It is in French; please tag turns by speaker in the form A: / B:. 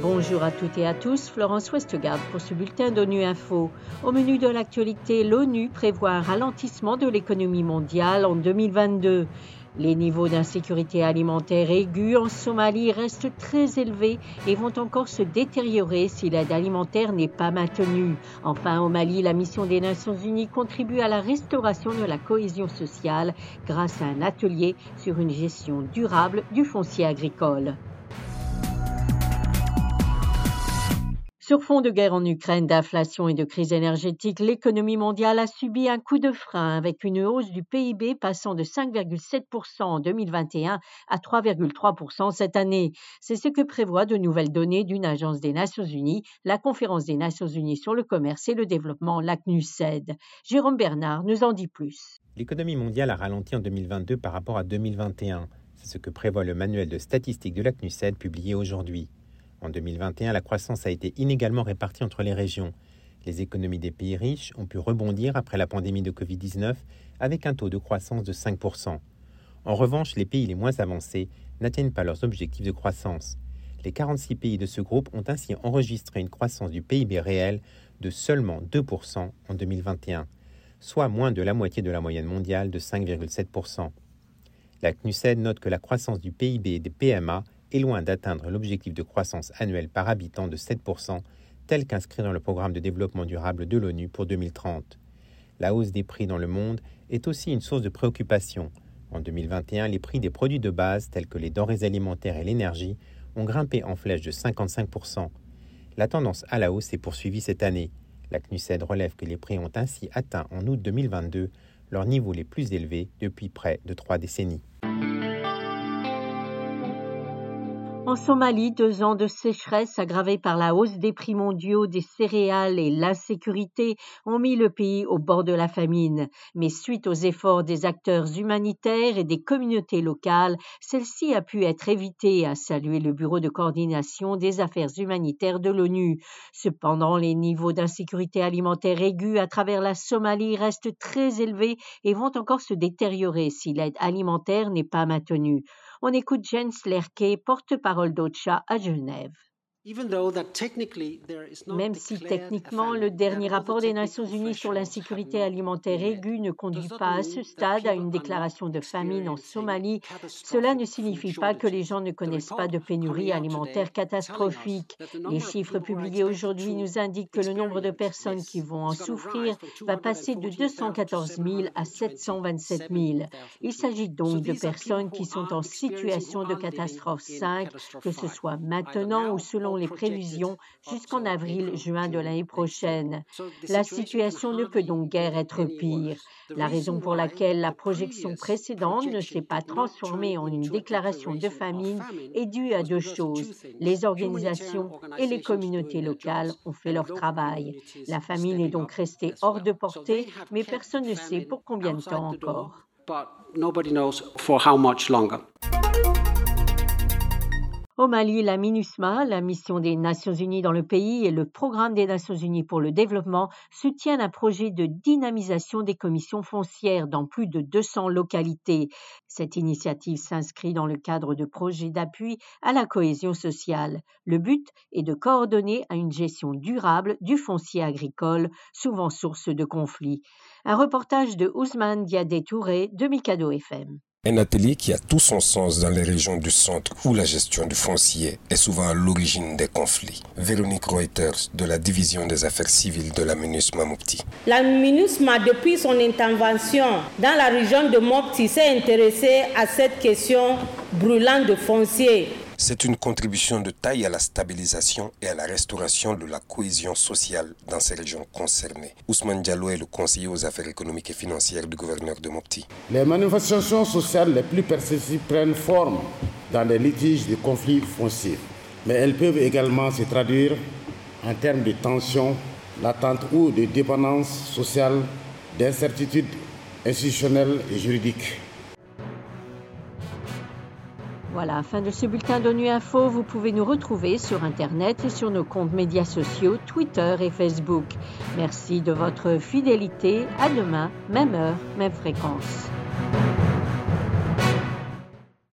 A: Bonjour à toutes et à tous, Florence Westgard pour ce bulletin d'ONU Info. Au menu de l'actualité, l'ONU prévoit un ralentissement de l'économie mondiale en 2022. Les niveaux d'insécurité alimentaire aiguë en Somalie restent très élevés et vont encore se détériorer si l'aide alimentaire n'est pas maintenue. Enfin, au Mali, la mission des Nations Unies contribue à la restauration de la cohésion sociale grâce à un atelier sur une gestion durable du foncier agricole. Sur fond de guerre en Ukraine, d'inflation et de crise énergétique, l'économie mondiale a subi un coup de frein avec une hausse du PIB passant de 5,7% en 2021 à 3,3% cette année. C'est ce que prévoit de nouvelles données d'une agence des Nations Unies, la Conférence des Nations Unies sur le commerce et le développement, la CNUSED. Jérôme Bernard nous en dit plus.
B: L'économie mondiale a ralenti en 2022 par rapport à 2021. C'est ce que prévoit le manuel de statistiques de la CNUSED publié aujourd'hui. En 2021, la croissance a été inégalement répartie entre les régions. Les économies des pays riches ont pu rebondir après la pandémie de Covid-19 avec un taux de croissance de 5%. En revanche, les pays les moins avancés n'atteignent pas leurs objectifs de croissance. Les 46 pays de ce groupe ont ainsi enregistré une croissance du PIB réel de seulement 2% en 2021, soit moins de la moitié de la moyenne mondiale de 5,7%. La CNUSED note que la croissance du PIB des PMA est loin d'atteindre l'objectif de croissance annuelle par habitant de 7%, tel qu'inscrit dans le programme de développement durable de l'ONU pour 2030. La hausse des prix dans le monde est aussi une source de préoccupation. En 2021, les prix des produits de base tels que les denrées alimentaires et l'énergie ont grimpé en flèche de 55%. La tendance à la hausse s'est poursuivie cette année. La CNUSED relève que les prix ont ainsi atteint en août 2022 leur niveau les plus élevés depuis près de trois décennies.
A: En Somalie, deux ans de sécheresse aggravée par la hausse des prix mondiaux des céréales et l'insécurité ont mis le pays au bord de la famine. Mais suite aux efforts des acteurs humanitaires et des communautés locales, celle-ci a pu être évitée, a salué le Bureau de coordination des affaires humanitaires de l'ONU. Cependant, les niveaux d'insécurité alimentaire aiguë à travers la Somalie restent très élevés et vont encore se détériorer si l'aide alimentaire n'est pas maintenue. On écoute Jens Lerke, porte-parole d'OCHA à Genève. Même si techniquement le dernier rapport des Nations Unies sur l'insécurité alimentaire aiguë ne conduit pas à ce stade à une déclaration de famine en Somalie, cela ne signifie pas que les gens ne connaissent pas de pénurie alimentaire catastrophique. Les chiffres publiés aujourd'hui nous indiquent que le nombre de personnes qui vont en souffrir va passer de 214 000 à 727 000. Il s'agit donc de personnes qui sont en situation de catastrophe 5, que ce soit maintenant ou selon les prévisions jusqu'en avril-juin de l'année prochaine. La situation ne peut donc guère être pire. La raison pour laquelle la projection précédente ne s'est pas transformée en une déclaration de famine est due à deux choses. Les organisations et les communautés locales ont fait leur travail. La famine est donc restée hors de portée, mais personne ne sait pour combien de temps encore. Au Mali, la MINUSMA, la mission des Nations Unies dans le pays et le Programme des Nations Unies pour le développement soutiennent un projet de dynamisation des commissions foncières dans plus de 200 localités. Cette initiative s'inscrit dans le cadre de projets d'appui à la cohésion sociale. Le but est de coordonner à une gestion durable du foncier agricole, souvent source de conflits. Un reportage de Ousmane Diadé Touré de Mikado FM.
C: Un atelier qui a tout son sens dans les régions du centre où la gestion du foncier est souvent à l'origine des conflits. Véronique Reuters de la division des affaires civiles de la MINUSMA Mopti.
D: La MINUSMA, depuis son intervention dans la région de Mopti, s'est intéressée à cette question brûlante de foncier
C: c'est une contribution de taille à la stabilisation et à la restauration de la cohésion sociale dans ces régions concernées. Ousmane Diallo est le conseiller aux affaires économiques et financières du gouverneur de Mopti.
E: Les manifestations sociales les plus persistantes prennent forme dans les litiges de conflits fonciers, mais elles peuvent également se traduire en termes de tensions latentes ou de dépendance sociale, d'incertitudes institutionnelles et juridiques.
A: Voilà, fin de ce bulletin d'ONU Info. Vous pouvez nous retrouver sur Internet et sur nos comptes médias sociaux, Twitter et Facebook. Merci de votre fidélité. À demain, même heure, même fréquence.